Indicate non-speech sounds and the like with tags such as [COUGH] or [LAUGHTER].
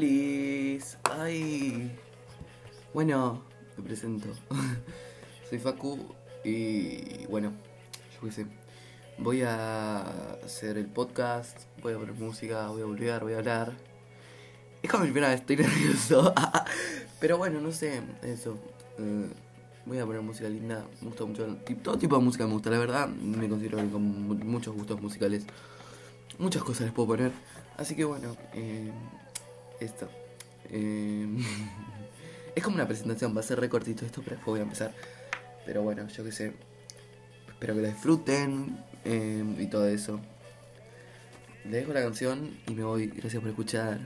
¡Ay! Bueno, me presento. [LAUGHS] Soy Facu y bueno, yo qué sé. Voy a hacer el podcast, voy a poner música, voy a volver, voy a hablar. Es como mi primera vez, estoy [LAUGHS] nervioso. Pero bueno, no sé, eso. eh, voy a poner música linda, me gusta mucho. Todo tipo de música me gusta, la verdad. Me considero con mu- muchos gustos musicales. Muchas cosas les puedo poner. Así que bueno, eh, esto. Eh, [LAUGHS] es como una presentación, va a ser recortito esto, pero después voy a empezar. Pero bueno, yo qué sé. Espero que lo disfruten eh, y todo eso. Les dejo la canción y me voy. Gracias por escuchar.